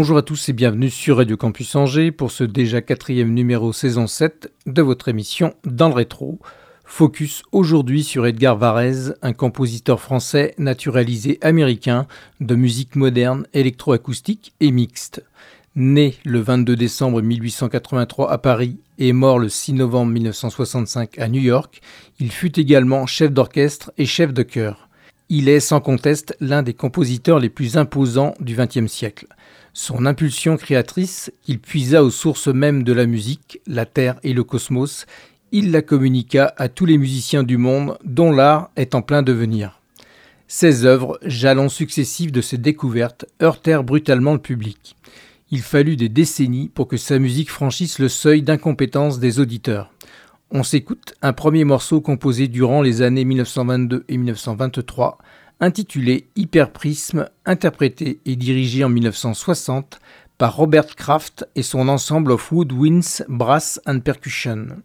Bonjour à tous et bienvenue sur Radio Campus Angers pour ce déjà quatrième numéro saison 7 de votre émission Dans le rétro. Focus aujourd'hui sur Edgar Varese, un compositeur français naturalisé américain de musique moderne, électroacoustique et mixte. Né le 22 décembre 1883 à Paris et mort le 6 novembre 1965 à New York, il fut également chef d'orchestre et chef de chœur. Il est sans conteste l'un des compositeurs les plus imposants du XXe siècle. Son impulsion créatrice, qu'il puisa aux sources mêmes de la musique, la terre et le cosmos, il la communiqua à tous les musiciens du monde dont l'art est en plein devenir. Ses œuvres, jalons successifs de ses découvertes, heurtèrent brutalement le public. Il fallut des décennies pour que sa musique franchisse le seuil d'incompétence des auditeurs. On s'écoute un premier morceau composé durant les années 1922 et 1923 intitulé Hyperprisme, interprété et dirigé en 1960 par Robert Kraft et son ensemble of woodwinds, brass and percussion.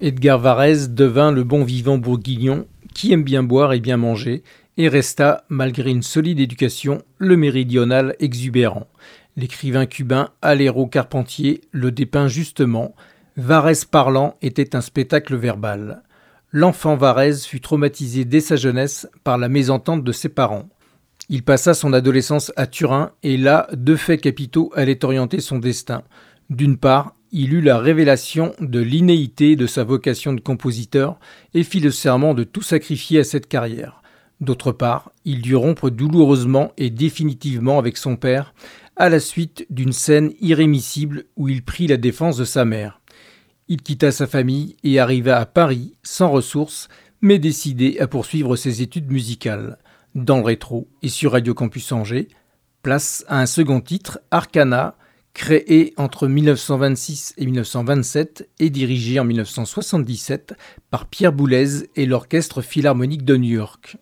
Edgar Varèse devint le bon vivant bourguignon qui aime bien boire et bien manger et resta, malgré une solide éducation, le méridional exubérant. L'écrivain cubain Alero Carpentier le dépeint justement. Varèse parlant était un spectacle verbal. L'enfant Varèse fut traumatisé dès sa jeunesse par la mésentente de ses parents. Il passa son adolescence à Turin et là, deux faits capitaux allaient orienter son destin. D'une part, il eut la révélation de l'inéité de sa vocation de compositeur et fit le serment de tout sacrifier à cette carrière. D'autre part, il dut rompre douloureusement et définitivement avec son père à la suite d'une scène irrémissible où il prit la défense de sa mère. Il quitta sa famille et arriva à Paris sans ressources, mais décidé à poursuivre ses études musicales. Dans le rétro et sur Radio Campus Angers, place à un second titre, Arcana, créé entre 1926 et 1927 et dirigé en 1977 par Pierre Boulez et l'Orchestre Philharmonique de New York.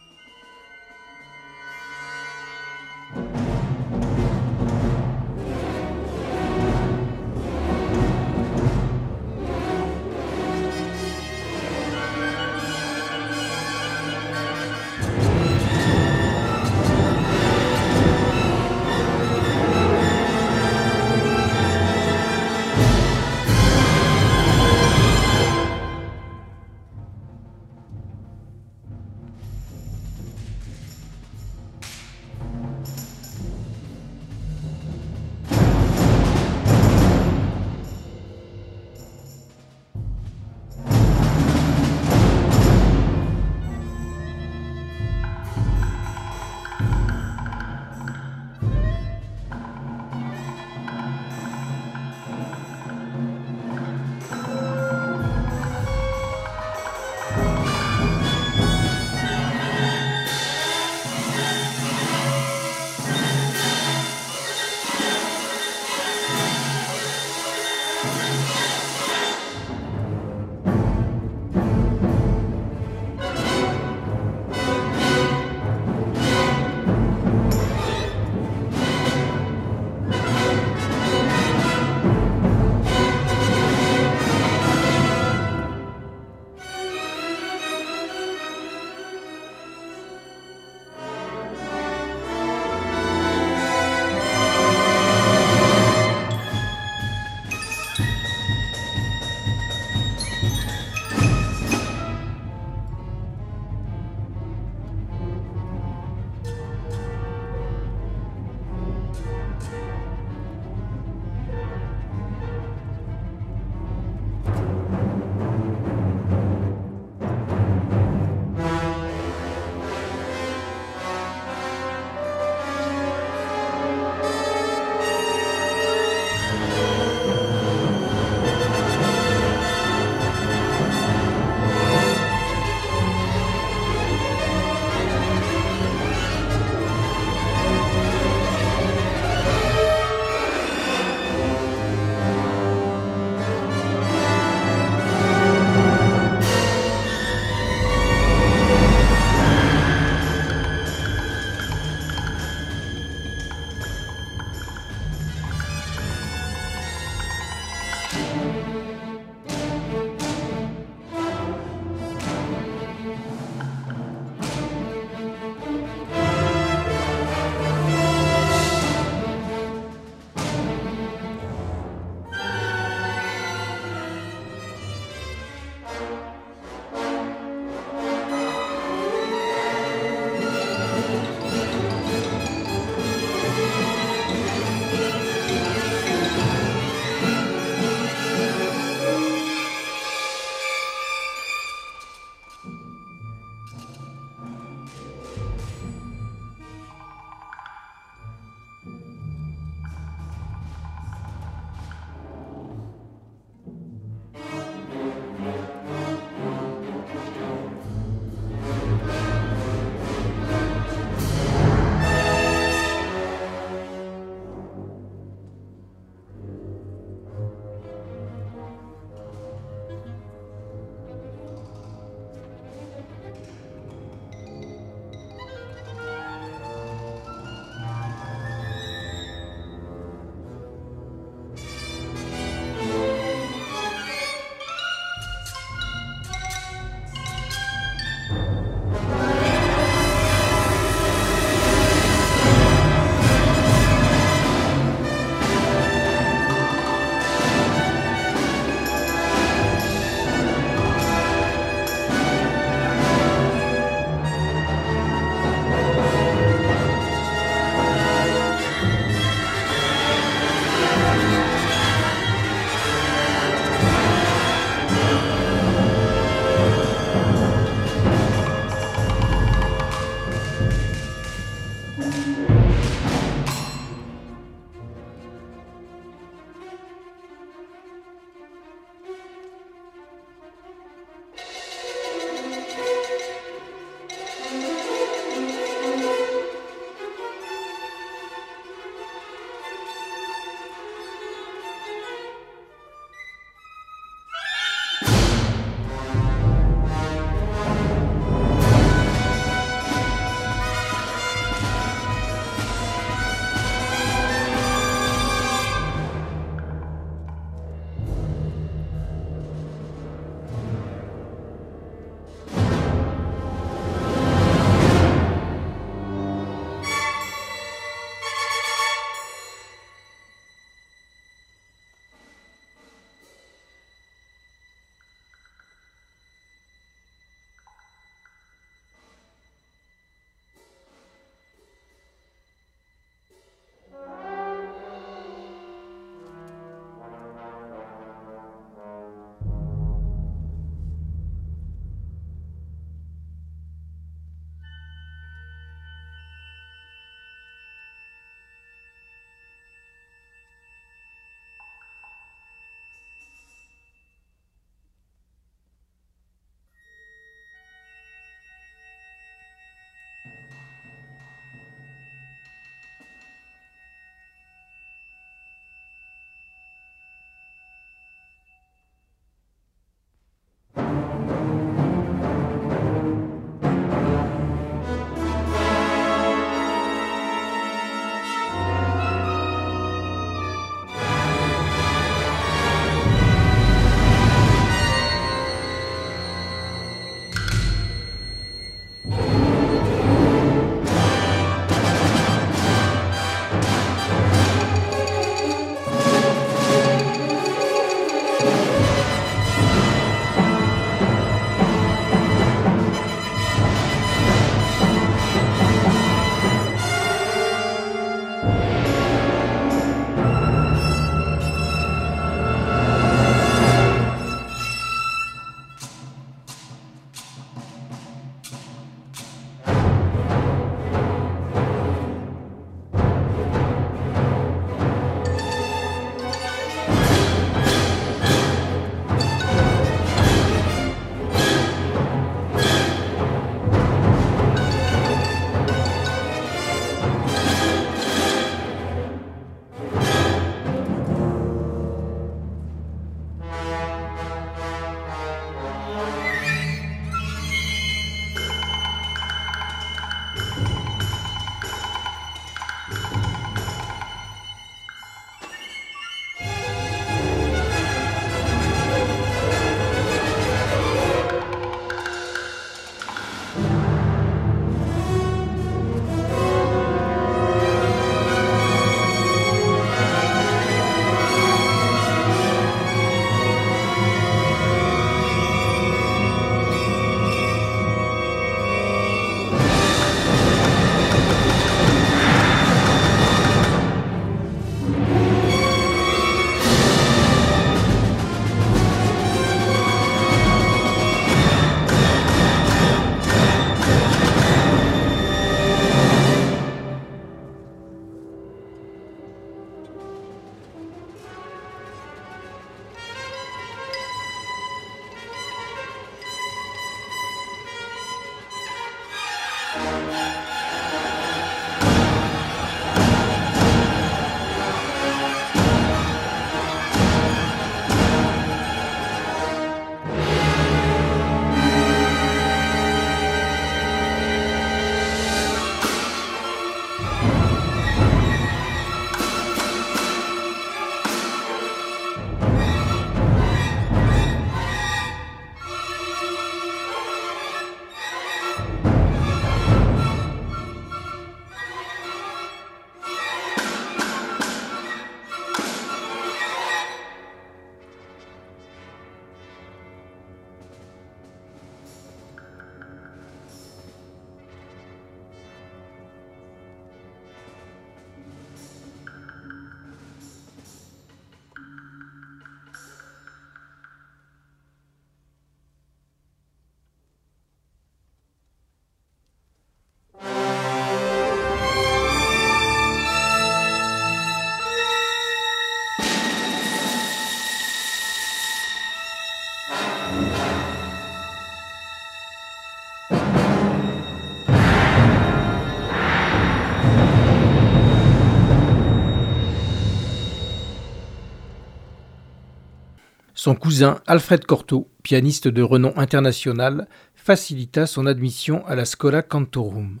Son cousin Alfred Cortot, pianiste de renom international, facilita son admission à la Scola Cantorum.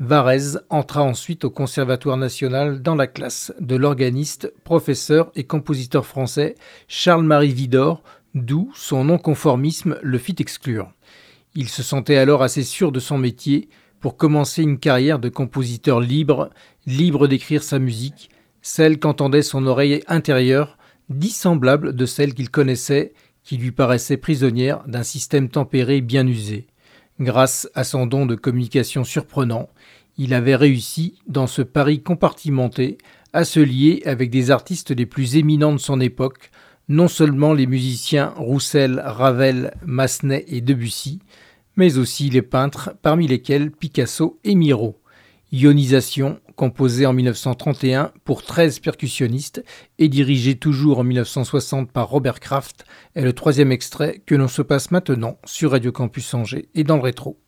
Varese entra ensuite au Conservatoire national dans la classe de l'organiste, professeur et compositeur français Charles-Marie Vidor, d'où son non-conformisme le fit exclure. Il se sentait alors assez sûr de son métier pour commencer une carrière de compositeur libre, libre d'écrire sa musique, celle qu'entendait son oreille intérieure, dissemblable de celle qu'il connaissait, qui lui paraissait prisonnière d'un système tempéré bien usé. Grâce à son don de communication surprenant, il avait réussi, dans ce Paris compartimenté, à se lier avec des artistes les plus éminents de son époque, non seulement les musiciens Roussel, Ravel, Massenet et Debussy, mais aussi les peintres, parmi lesquels Picasso et Miro. Ionisation, composé en 1931 pour 13 percussionnistes et dirigé toujours en 1960 par Robert Kraft, est le troisième extrait que l'on se passe maintenant sur Radio Campus Angers et dans le rétro.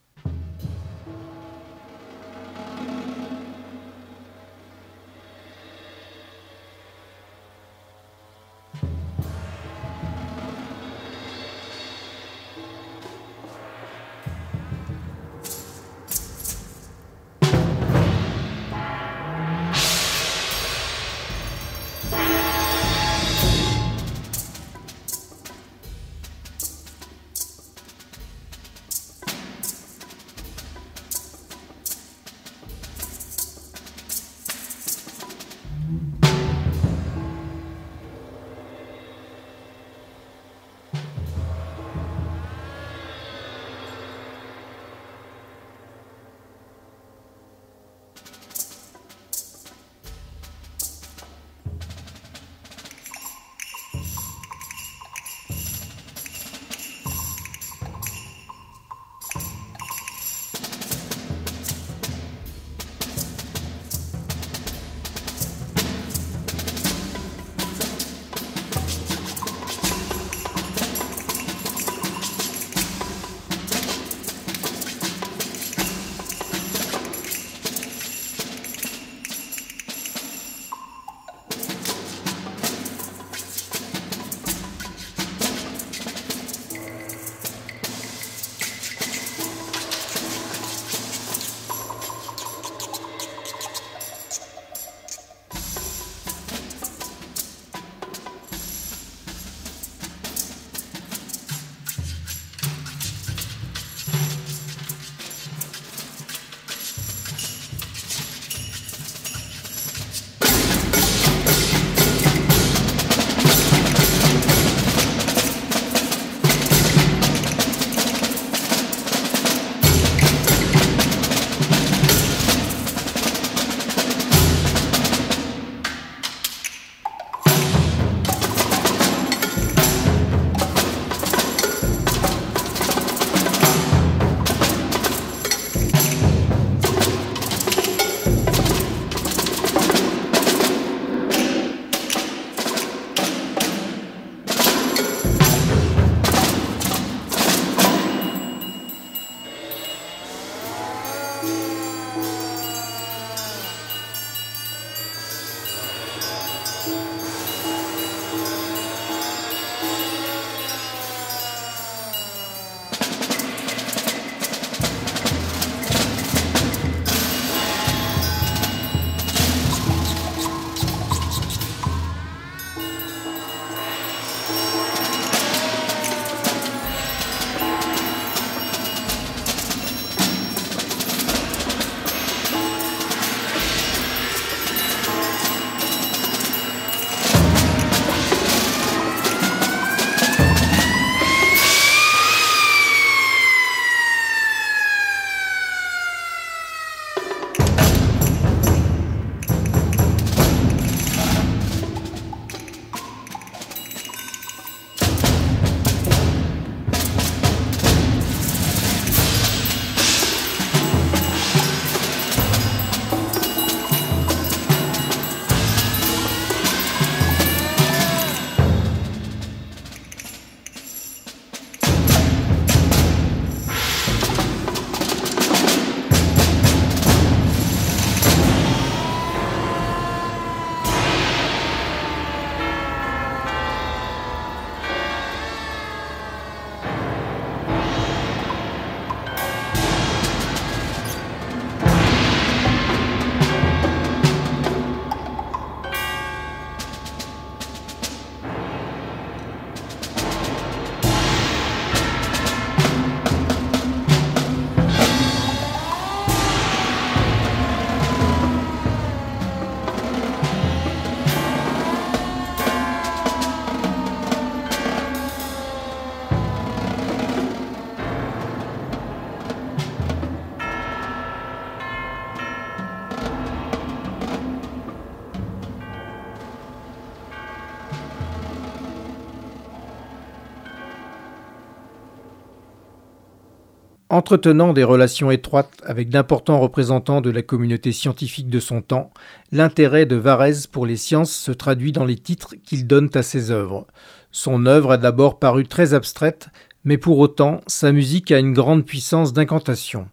Entretenant des relations étroites avec d'importants représentants de la communauté scientifique de son temps, l'intérêt de Varèse pour les sciences se traduit dans les titres qu'il donne à ses œuvres. Son œuvre a d'abord paru très abstraite, mais pour autant, sa musique a une grande puissance d'incantation.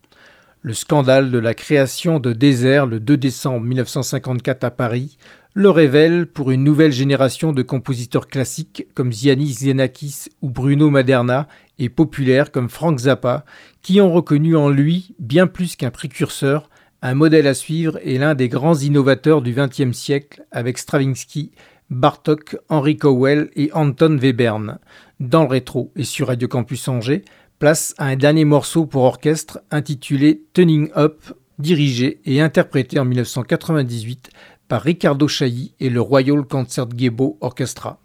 Le scandale de la création de Désert le 2 décembre 1954 à Paris le révèle pour une nouvelle génération de compositeurs classiques comme Zianis Xenakis ou Bruno Maderna et populaires comme Frank Zappa, qui ont reconnu en lui, bien plus qu'un précurseur, un modèle à suivre et l'un des grands innovateurs du XXe siècle avec Stravinsky, Bartok, Henry Cowell et Anton Webern. Dans le rétro et sur Radio Campus Angers, place à un dernier morceau pour orchestre intitulé Tuning Up, dirigé et interprété en 1998 par Riccardo Chailly et le Royal Concert Gebo Orchestra.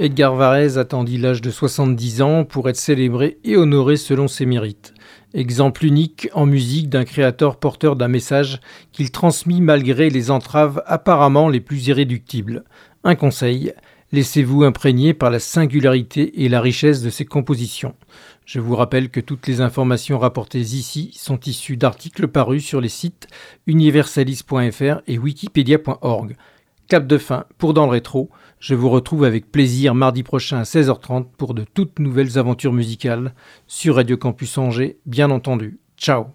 Edgar Varèse attendit l'âge de 70 ans pour être célébré et honoré selon ses mérites. Exemple unique en musique d'un créateur porteur d'un message qu'il transmit malgré les entraves apparemment les plus irréductibles. Un conseil, laissez-vous imprégner par la singularité et la richesse de ses compositions. Je vous rappelle que toutes les informations rapportées ici sont issues d'articles parus sur les sites universalis.fr et wikipedia.org. Cap de fin pour Dans le rétro, je vous retrouve avec plaisir mardi prochain à 16h30 pour de toutes nouvelles aventures musicales sur Radio Campus Angers, bien entendu. Ciao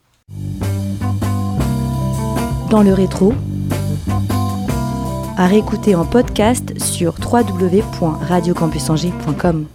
Dans le rétro, à réécouter en podcast sur www.radiocampusangers.com.